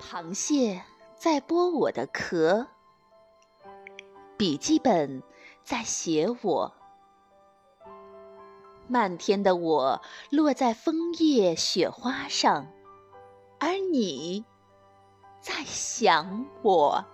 螃蟹在剥我的壳。笔记本在写我。漫天的我落在枫叶雪花上而你在想我。